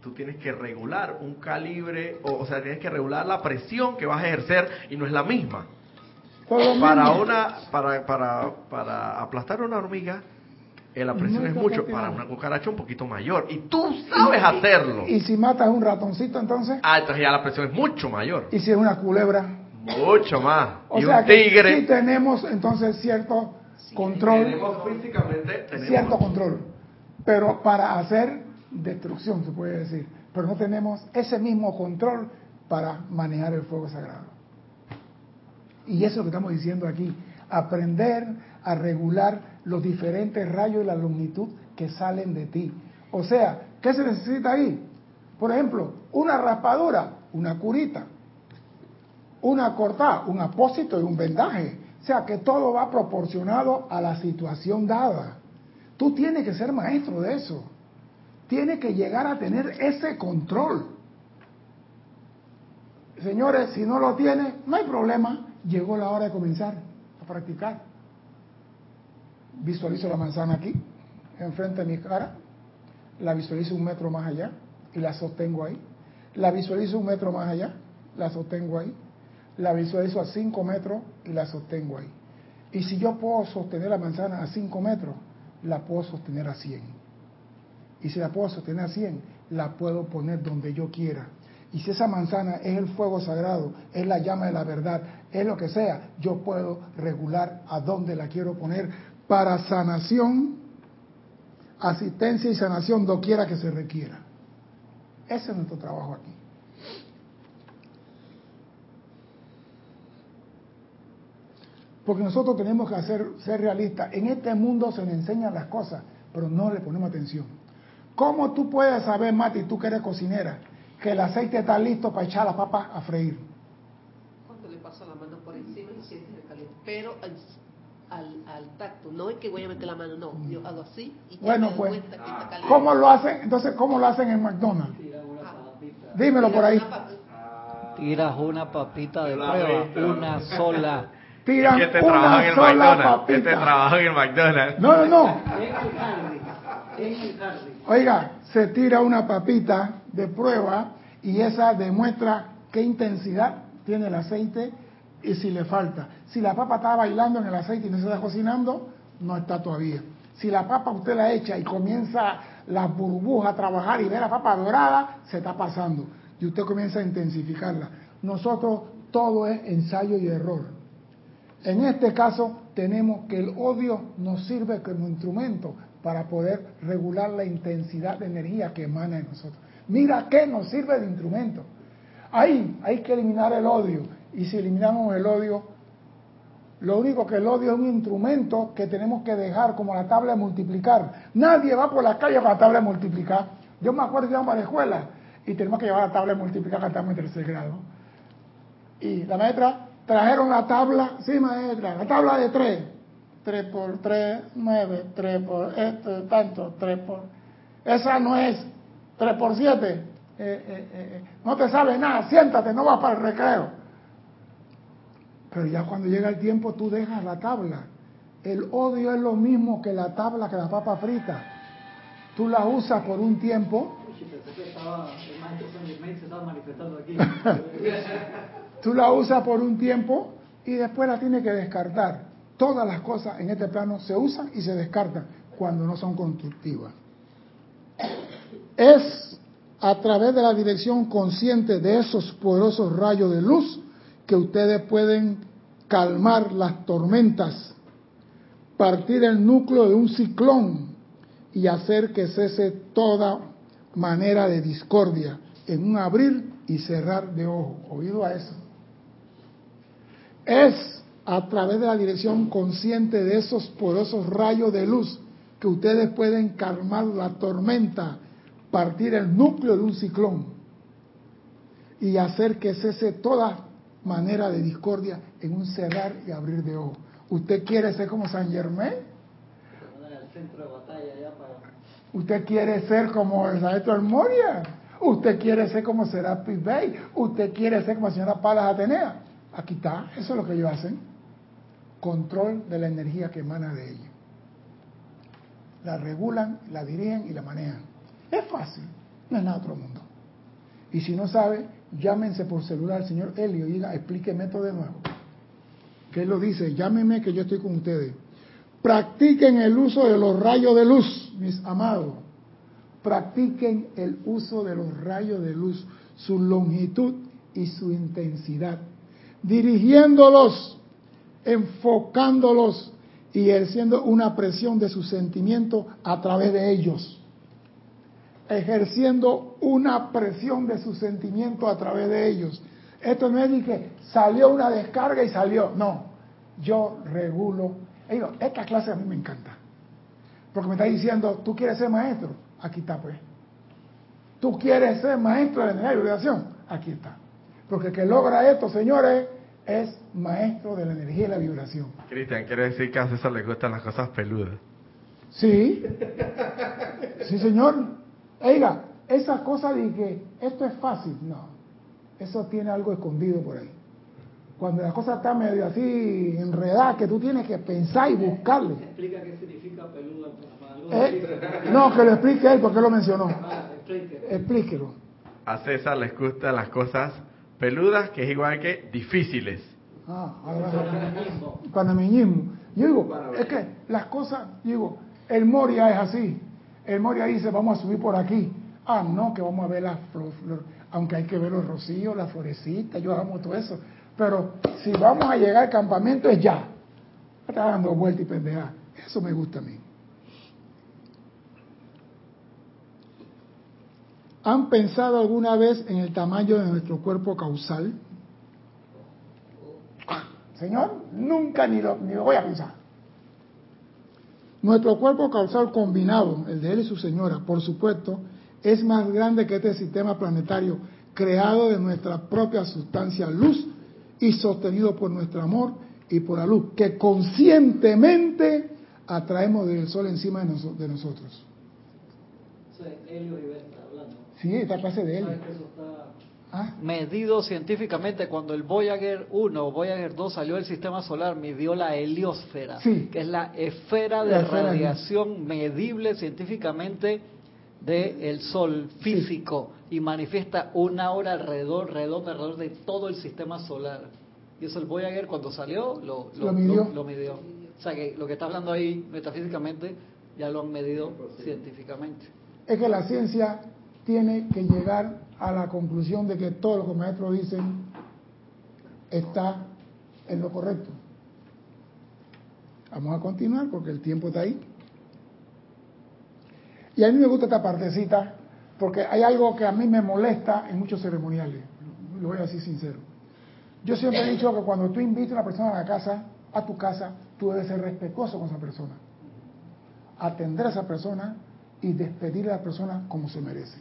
tú tienes que regular un calibre, o, o sea, tienes que regular la presión que vas a ejercer y no es la misma. Para una, para, para, para aplastar una hormiga, eh, la presión No es mucho, para una cucaracha un poquito mayor. Y tú sabes hacerlo. Y si matas un ratoncito entonces, Ah, entonces ya la presión es mucho mayor. y si es una culebra. Mucho más. O y sea un que tigre. sí tenemos entonces cierto control, Tenemos físicamente, tenemos cierto control, pero para hacer destrucción se puede decir, pero no tenemos ese mismo control para manejar el fuego sagrado. Y eso es lo que estamos diciendo aquí, aprender a regular los diferentes rayos y la longitud que salen de ti. O sea, ¿qué se necesita ahí? Por ejemplo, una raspadura, una curita, una cortada, un apósito y un vendaje. O sea, que todo va proporcionado a la situación dada. Tú tienes que ser maestro de eso. tiene que llegar a tener ese control. Señores, si no lo tiene, no hay problema. Llegó la hora de comenzar a practicar. Visualizo la manzana aquí, enfrente de mi cara. La visualizo un metro más allá y la sostengo ahí. La visualizo un metro más allá, la sostengo ahí. La visualizo a cinco metros y la sostengo ahí. Y si yo puedo sostener la manzana a cinco metros, la puedo sostener a 100. Y si la puedo sostener a 100, la puedo poner donde yo quiera. Y si esa manzana es el fuego sagrado, es la llama de la verdad, es lo que sea, yo puedo regular a dónde la quiero poner para sanación, asistencia y sanación doquiera que se requiera. Ese es nuestro trabajo aquí. Porque nosotros tenemos que hacer, ser realistas. En este mundo se nos enseñan las cosas, pero no le ponemos atención. ¿Cómo tú puedes saber, Mati, tú que eres cocinera, que el aceite está listo para echar la papa a freír? Cuando le paso la mano por encima y sientes el caliente. Pero al, al, tacto, no es que voy a meter la mano, no. Yo hago así y bueno, me pues, cuenta que está caliente. ¿Cómo lo hacen? Entonces, ¿cómo lo hacen en McDonald's? Dímelo por ahí. Tiras una papita de prueba, una sola. Tiran este una en sola papita. Este trabaja en el McDonald's. No, no, no. Oiga, se tira una papita de prueba y esa demuestra qué intensidad tiene el aceite y si le falta. Si la papa está bailando en el aceite y no se está cocinando, no está todavía. Si la papa usted la echa y comienza la burbuja a trabajar y ve la papa dorada, se está pasando. Y usted comienza a intensificarla. Nosotros todo es ensayo y error. En este caso tenemos que el odio nos sirve como instrumento para poder regular la intensidad de energía que emana de nosotros. Mira qué nos sirve de instrumento. Ahí hay que eliminar el odio. Y si eliminamos el odio, lo único que el odio es un instrumento que tenemos que dejar como la tabla de multiplicar. Nadie va por la calle con la tabla de multiplicar. Yo me acuerdo que íbamos a la escuela y tenemos que llevar la tabla de multiplicar que estamos en tercer grado. Y la maestra trajeron la tabla, sí maestra, la tabla de tres. 3 por 3, 9, 3 por esto, tanto, 3 por... Esa no es 3 por 7. Eh, eh, eh, no te sabe nada, siéntate, no vas para el recreo. Pero ya cuando llega el tiempo tú dejas la tabla. El odio es lo mismo que la tabla que la papa frita. Tú la usas por un tiempo. tú la usas por un tiempo y después la tienes que descartar. Todas las cosas en este plano se usan y se descartan cuando no son constructivas. Es a través de la dirección consciente de esos poderosos rayos de luz que ustedes pueden calmar las tormentas, partir el núcleo de un ciclón y hacer que cese toda manera de discordia en un abrir y cerrar de ojo. ¿Oído a eso? Es a través de la dirección consciente de esos poderosos rayos de luz que ustedes pueden calmar la tormenta, partir el núcleo de un ciclón y hacer que cese toda manera de discordia en un cerrar y abrir de ojos. ¿Usted quiere ser como San Germain? ¿Usted quiere ser como el Maestro Moria? ¿Usted quiere ser como Serapis Bey? ¿Usted quiere ser como la señora Palas Atenea? Aquí está, eso es lo que ellos hacen control de la energía que emana de ella. La regulan, la dirigen y la manejan. Es fácil, no es nada otro mundo. Y si no sabe, llámense por celular al señor Helio y diga, explíqueme todo de nuevo. Que él lo dice, llámenme que yo estoy con ustedes. Practiquen el uso de los rayos de luz, mis amados. Practiquen el uso de los rayos de luz, su longitud y su intensidad, dirigiéndolos enfocándolos y ejerciendo una presión de sus sentimientos a través de ellos. Ejerciendo una presión de sus sentimientos a través de ellos. Esto no es ni que salió una descarga y salió. No, yo regulo. esta clase a mí me encanta. Porque me está diciendo, tú quieres ser maestro. Aquí está pues. Tú quieres ser maestro de la energía de vibración. Aquí está. Porque el que logra esto, señores, es maestro de la energía y la vibración. Cristian, quiere decir que a César le gustan las cosas peludas. Sí, sí señor. Oiga, esa cosa de que esto es fácil, no. Eso tiene algo escondido por ahí. Cuando la cosa está medio así enredada, que tú tienes que pensar y buscarle. Explica qué significa peluda eh, No, que lo explique él porque lo mencionó. Ah, Explíquelo. A César les gustan las cosas peludas, que es igual que difíciles. Ah, panameñismo. Panameñismo. Yo digo, es que las cosas, digo, el Moria es así. El Moria dice, vamos a subir por aquí. Ah, no, que vamos a ver las flores, aunque hay que ver los rocíos, las florecitas, yo amo todo eso. Pero si vamos a llegar al campamento es ya. Está dando vuelta y pendeja. Eso me gusta a mí. ¿Han pensado alguna vez en el tamaño de nuestro cuerpo causal? Señor, nunca ni lo, ni lo voy a pensar. Nuestro cuerpo causal combinado, el de él y su señora, por supuesto, es más grande que este sistema planetario creado de nuestra propia sustancia luz y sostenido por nuestro amor y por la luz que conscientemente atraemos del sol encima de, nosotros. Sí, esta clase de helio. ¿Ah? Medido científicamente, cuando el Voyager 1 o Voyager 2 salió del sistema solar, midió la heliosfera, que es la esfera de radiación medible científicamente del Sol físico y manifiesta una hora alrededor, redonda alrededor de todo el sistema solar. Y eso el Voyager cuando salió lo, lo, midió. O sea que lo que está hablando ahí metafísicamente ya lo han medido científicamente. Es que la ciencia tiene que llegar a la conclusión de que todo lo que los maestros dicen está en lo correcto. Vamos a continuar porque el tiempo está ahí. Y a mí me gusta esta partecita porque hay algo que a mí me molesta en muchos ceremoniales. Lo voy a decir sincero. Yo siempre he dicho que cuando tú invitas a una persona a la casa, a tu casa, tú debes ser respetuoso con esa persona. Atender a esa persona y despedir a la persona como se merece.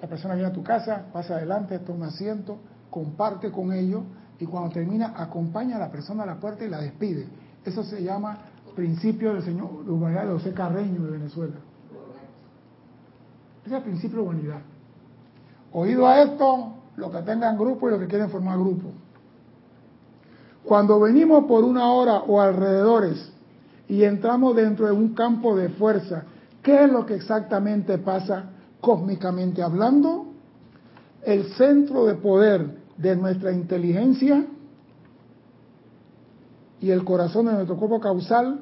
La persona viene a tu casa, pasa adelante, toma asiento, comparte con ellos y cuando termina acompaña a la persona a la puerta y la despide. Eso se llama principio del señor de José Carreño de Venezuela. Ese es el principio de humanidad. Oído a esto, los que tengan grupo y los que quieren formar grupo. Cuando venimos por una hora o alrededores y entramos dentro de un campo de fuerza, ¿qué es lo que exactamente pasa cósmicamente hablando? El centro de poder de nuestra inteligencia y el corazón de nuestro cuerpo causal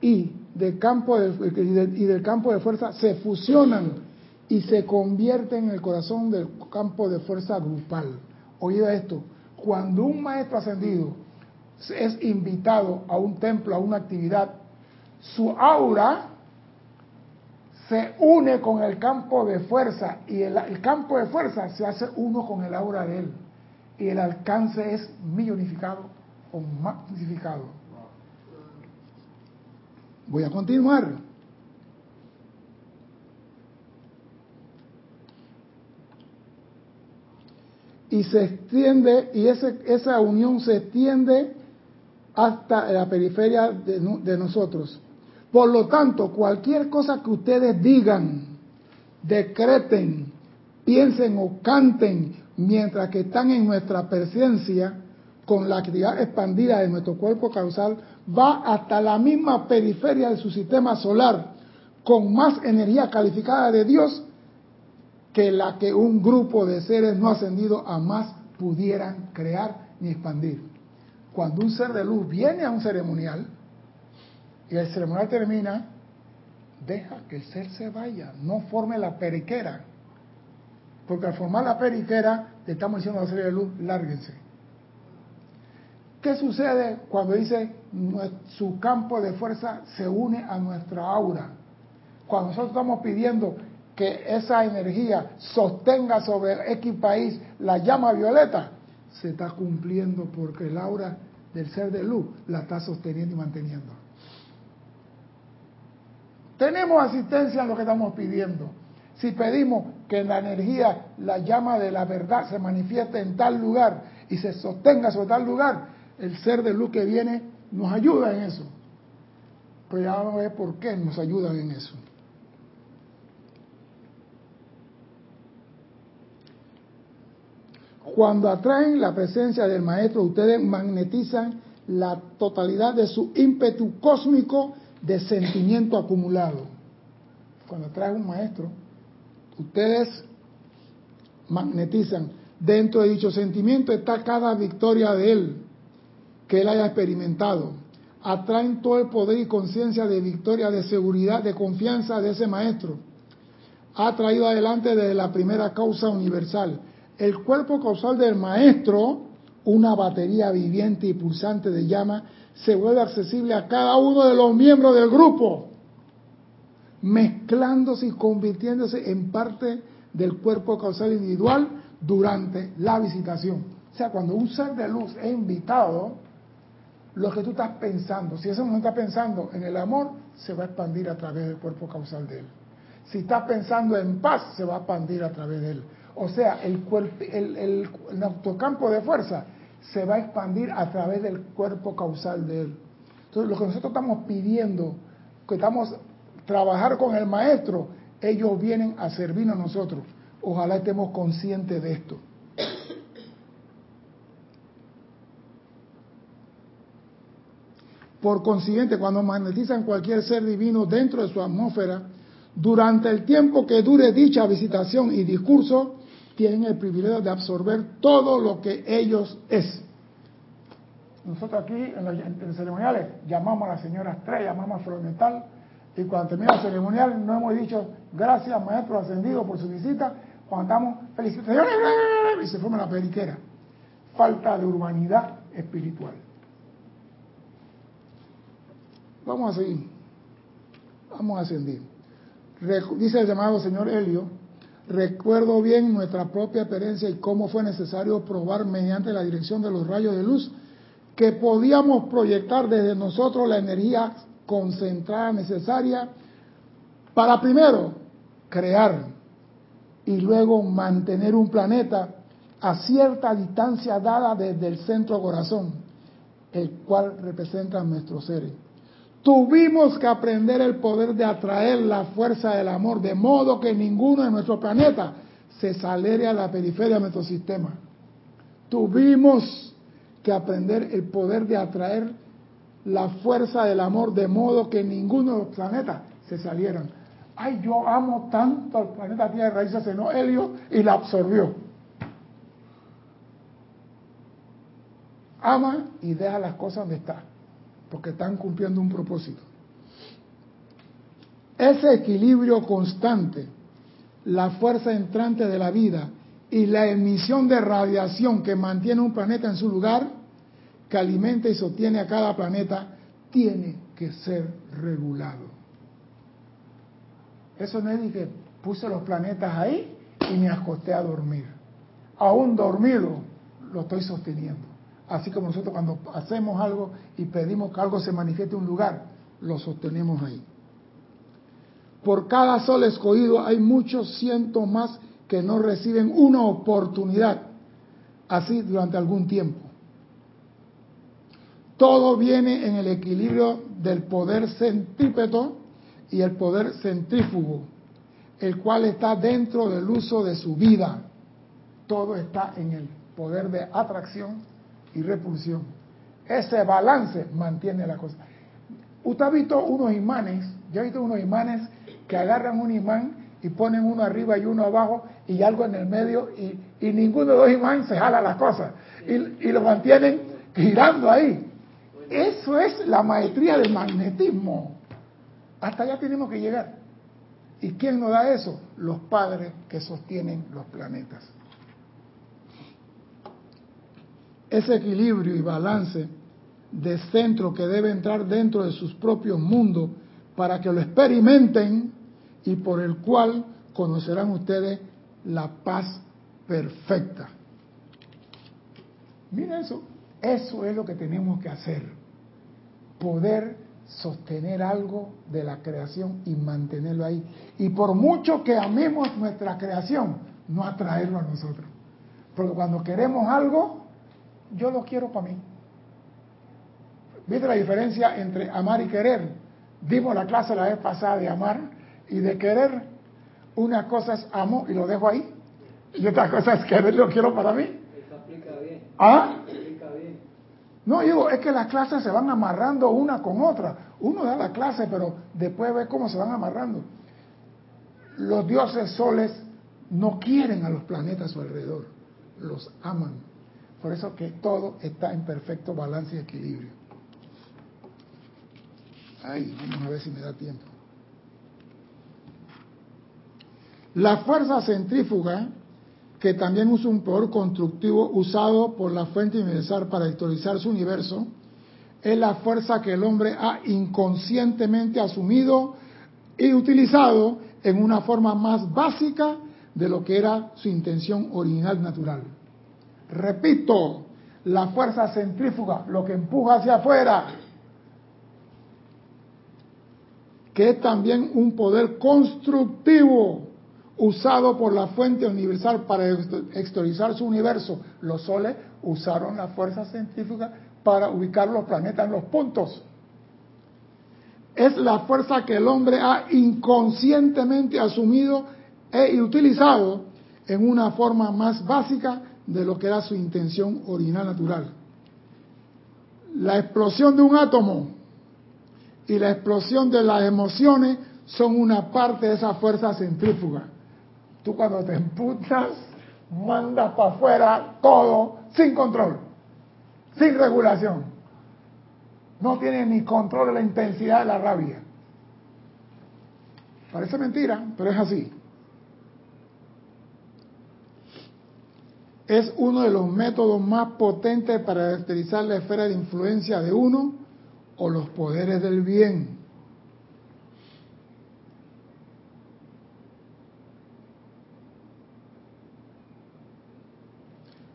y del campo de, fuerza se fusionan y se convierten en el corazón del campo de fuerza grupal. Oída esto, cuando un maestro ascendido es invitado a un templo, a una actividad, su aura se une con el campo de fuerza y el, campo de fuerza se hace uno con el aura de él y el alcance es millonificado o magnificado. Voy a continuar. Y se extiende, y ese, esa unión se extiende hasta la periferia de nosotros. Por lo tanto, cualquier cosa que ustedes digan, decreten, piensen o canten mientras que están en nuestra presencia, con la actividad expandida de nuestro cuerpo causal, va hasta la misma periferia de su sistema solar con más energía calificada de Dios que la que un grupo de seres no ascendidos a más pudieran crear ni expandir. Cuando un ser de luz viene a un ceremonial y el ceremonial termina, deja que el ser se vaya, no forme la periquera. Porque al formar la periquera, le estamos diciendo a la serie de luz, lárguense ¿Qué sucede cuando dice su campo de fuerza se une a nuestra aura? Cuando nosotros estamos pidiendo que esa energía sostenga sobre X país la llama violeta, se está cumpliendo porque el aura del ser de luz la está sosteniendo y manteniendo. Tenemos asistencia en lo que estamos pidiendo. Si pedimos que la energía, la llama de la verdad se manifieste en tal lugar y se sostenga sobre tal lugar, el ser de luz que viene nos ayuda en eso. Pero ya vamos a ver por qué nos ayudan en eso. Cuando atraen la presencia del maestro, ustedes magnetizan la totalidad de su ímpetu cósmico de sentimiento acumulado. Cuando atraen un maestro, ustedes magnetizan. Dentro de dicho sentimiento está cada victoria de él que él haya experimentado. Atraen todo el poder y conciencia de victoria, de seguridad, de confianza de ese maestro. Ha traído adelante desde la primera causa universal. El cuerpo causal del maestro, una batería viviente y pulsante de llama, se vuelve accesible a cada uno de los miembros del grupo, mezclándose y convirtiéndose en parte del cuerpo causal individual durante la visitación. O sea, cuando un ser de luz es invitado, lo que tú estás pensando, si ese no está pensando en el amor, se va a expandir a través del cuerpo causal de él. Si estás pensando en paz, se va a expandir a través de él. O sea, el, el, el, el autocampo de fuerza se va a expandir a través del cuerpo causal de él. Entonces, lo que nosotros estamos pidiendo, que estamos trabajar con el maestro, ellos vienen a servirnos a nosotros. Ojalá estemos conscientes de esto. Por consiguiente, cuando magnetizan cualquier ser divino dentro de su atmósfera, durante el tiempo que dure dicha visitación y discurso, tienen el privilegio de absorber todo lo que ellos es. Nosotros aquí en los, ceremoniales llamamos a la señora Estrella, llamamos a Flor Metal, y cuando termina el ceremonial no hemos dicho gracias maestro ascendido por su visita, cuando estamos felicitaciones y se forma la periquera. Falta de urbanidad espiritual. Vamos a seguir. Vamos a ascendir. Dice el llamado señor Helio, recuerdo bien nuestra propia experiencia y cómo fue necesario probar mediante la dirección de los rayos de luz que podíamos proyectar desde nosotros la energía concentrada necesaria para primero crear y luego mantener un planeta a cierta distancia dada desde el centro corazón, el cual representa nuestros seres. Tuvimos que aprender el poder de atraer la fuerza del amor, de modo que ninguno de nuestro planeta se saliera a la periferia de nuestro sistema. Tuvimos que aprender el poder de atraer la fuerza del amor, de modo que ninguno de los planetas se salieran ay, yo amo tanto al planeta Tierra, y se cenó Helio y la absorbió. Ama y deja las cosas donde están, porque están cumpliendo un propósito. Ese equilibrio constante, la fuerza entrante de la vida y la emisión de radiación que mantiene un planeta en su lugar, que alimenta y sostiene a cada planeta, tiene que ser regulado. Eso no es que puse los planetas ahí y me acosté a dormir. Aún dormido lo estoy sosteniendo. Así como nosotros cuando hacemos algo y pedimos que algo se manifieste en un lugar, lo sostenemos ahí. Por cada sol escogido hay muchos cientos más que no reciben una oportunidad así durante algún tiempo. Todo viene en el equilibrio del poder centrípeto y el poder centrífugo, el cual está dentro del uso de su vida. Todo está en el poder de atracción y repulsión. Ese balance mantiene la cosa. Usted ha visto unos imanes, yo he visto unos imanes que agarran un imán y ponen uno arriba y uno abajo y algo en el medio y, ninguno de los imanes se jala las cosas y, y lo mantienen girando ahí. Eso es la maestría del magnetismo. Hasta allá tenemos que llegar. ¿Y quién nos da eso? Los padres que sostienen los planetas. Ese equilibrio y balance de centro que debe entrar dentro de sus propios mundos para que lo experimenten y por el cual conocerán ustedes la paz perfecta. Miren eso, eso es lo que tenemos que hacer. Poder sostener algo de la creación y mantenerlo ahí. Y por mucho que amemos nuestra creación, no atraerlo a nosotros. Porque cuando queremos algo, yo lo quiero para mí. ¿Viste la diferencia entre amar y querer? Dimos la clase la vez pasada de amar y de querer. Una cosa es amo y lo dejo ahí. Y otra cosa es querer lo quiero para mí. ¿Ah? No, digo, es que las clases se van amarrando una con otra. Uno da la clase, pero después ve cómo se van amarrando. Los dioses soles no quieren a los planetas a su alrededor, los aman. Por eso que todo está en perfecto balance y equilibrio. Ay, vamos a ver si me da tiempo. La fuerza centrífuga, que también usa un poder constructivo usado por la fuente universal para historizar su universo, es la fuerza que el hombre ha inconscientemente asumido y utilizado en una forma más básica de lo que era su intención original natural. Repito, la fuerza centrífuga, lo que empuja hacia afuera, que es también un poder constructivo usado por la fuente universal para exteriorizar su universo. Los soles usaron la fuerza centrífuga para ubicar los planetas en los puntos. Es la fuerza que el hombre ha inconscientemente asumido e utilizado en una forma más básica de lo que era su intención original natural. La explosión de un átomo y la explosión de las emociones son una parte de esa fuerza centrífuga. Tú cuando te emputas, mandas para afuera todo sin control, sin regulación. No tienes ni control de la intensidad de la rabia. Parece mentira, pero es así. Es uno de los métodos más potentes para caracterizar la esfera de influencia de uno o los poderes del bien.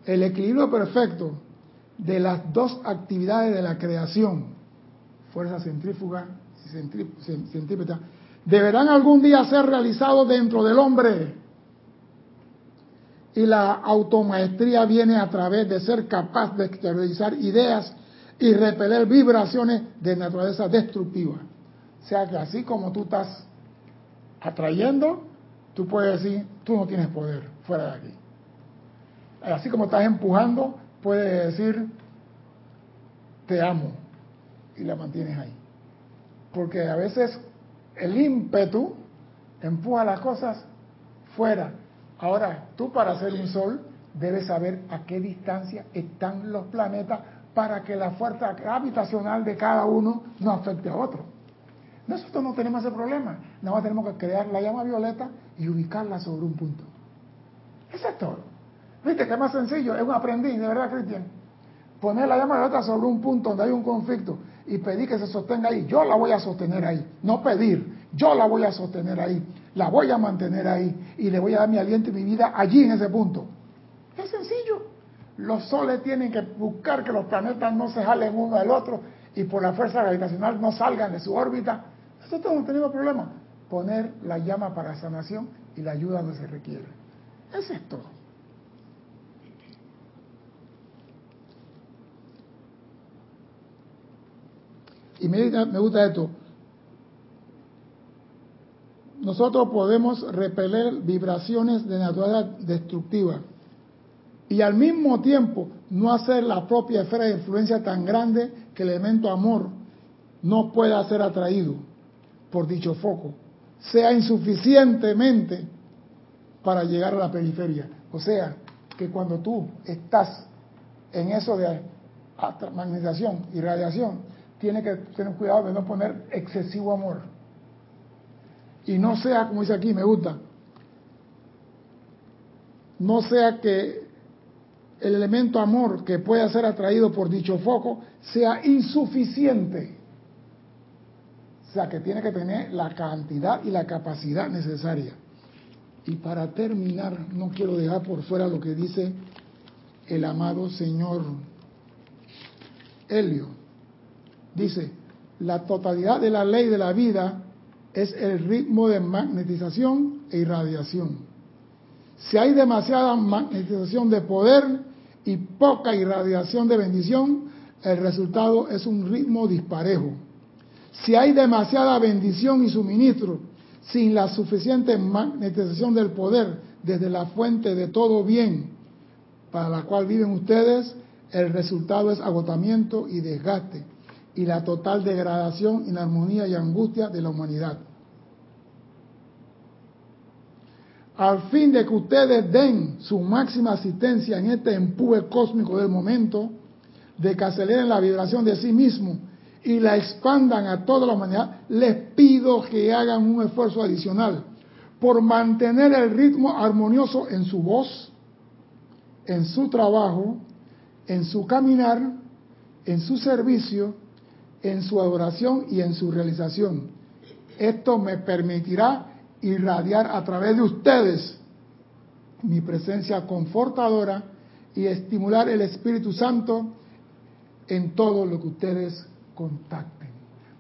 El equilibrio perfecto de las dos actividades de la creación, fuerza centrífuga y centrípeta, deberán algún día ser realizados dentro del hombre y la automaestría viene a través de ser capaz de exteriorizar ideas y repeler vibraciones de naturaleza destructiva. O sea que así como tú estás atrayendo, tú puedes decir, tú no tienes poder, fuera de aquí. Así como estás empujando, puedes decir, te amo, y la mantienes ahí. Porque a veces el ímpetu empuja las cosas fuera Ahora, tú para hacer un sol debes saber a qué distancia están los planetas para que la fuerza gravitacional de cada uno no afecte a otro. Nosotros no tenemos ese problema. Nada más tenemos que crear la llama violeta y ubicarla sobre un punto. Eso es todo. ¿Viste que es más sencillo? Es un aprendiz, de verdad, Cristian. Poner la llama violeta sobre un punto donde hay un conflicto y pedir que se sostenga ahí. Yo la voy a sostener ahí. No pedir, yo la voy a sostener ahí la voy a mantener ahí y le voy a dar mi aliento y mi vida allí en ese punto. Es sencillo. Los soles tienen que buscar que los planetas no se jalen uno al otro y por la fuerza gravitacional no salgan de su órbita. Nosotros no tenemos problema. Poner la llama para sanación y la ayuda donde se requiere. Eso es todo. Y me, me gusta esto nosotros podemos repeler vibraciones de naturaleza destructiva y al mismo tiempo no hacer la propia esfera de influencia tan grande que el elemento amor no pueda ser atraído por dicho foco, sea insuficientemente para llegar a la periferia. O sea, que cuando tú estás en eso de magnetización y radiación, tienes que tener cuidado de no poner excesivo amor y no sea, como dice aquí, me gusta, no sea que el elemento amor que pueda ser atraído por dicho foco sea insuficiente. O sea, que tiene que tener la cantidad y la capacidad necesaria. Y para terminar, no quiero dejar por fuera lo que dice el amado señor Helio. Dice, la totalidad de la ley de la vida es el ritmo de magnetización e irradiación. Si hay demasiada magnetización de poder y poca irradiación de bendición, el resultado es un ritmo disparejo. Si hay demasiada bendición y suministro sin la suficiente magnetización del poder desde la fuente de todo bien para la cual viven ustedes, el resultado es agotamiento y desgaste y la total degradación, inarmonía y angustia de la humanidad. Al fin de que ustedes den su máxima asistencia en este empuje cósmico del momento, de que aceleren la vibración de sí mismo y la expandan a toda la humanidad, les pido que hagan un esfuerzo adicional por mantener el ritmo armonioso en su voz, en su trabajo, en su caminar, en su servicio, en su adoración y en su realización. Esto me permitirá irradiar a través de ustedes mi presencia confortadora y estimular el Espíritu Santo en todo lo que ustedes contacten.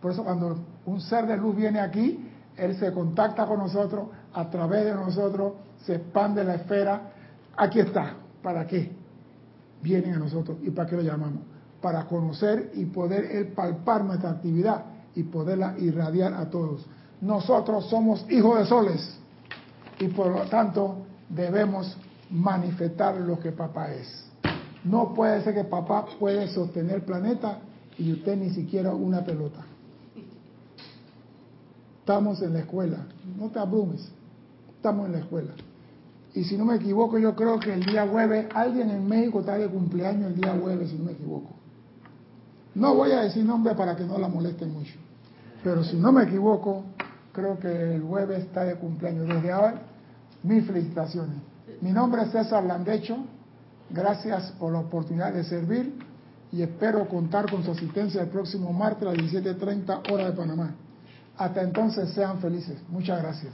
Por eso cuando un ser de luz viene aquí, él se contacta con nosotros, a través de nosotros se expande la esfera. Aquí está. ¿Para qué? Vienen a nosotros. ¿Y para qué lo llamamos? Para conocer y poder él palpar nuestra actividad y poderla irradiar a todos. Nosotros somos hijos de soles y por lo tanto debemos manifestar lo que papá es. No puede ser que papá puede sostener planeta y usted ni siquiera una pelota. Estamos en la escuela, no te abrumes, estamos en la escuela. Y si no me equivoco, yo creo que el día jueves, alguien en México está de cumpleaños el día jueves, si no me equivoco. No voy a decir nombre para que no la moleste mucho, pero si no me equivoco, creo que el jueves está de cumpleaños. Desde ahora, mis felicitaciones. Mi nombre es César Landecho, gracias por la oportunidad de servir y espero contar con su asistencia el próximo martes a las 17.30 hora de Panamá. Hasta entonces sean felices. Muchas gracias.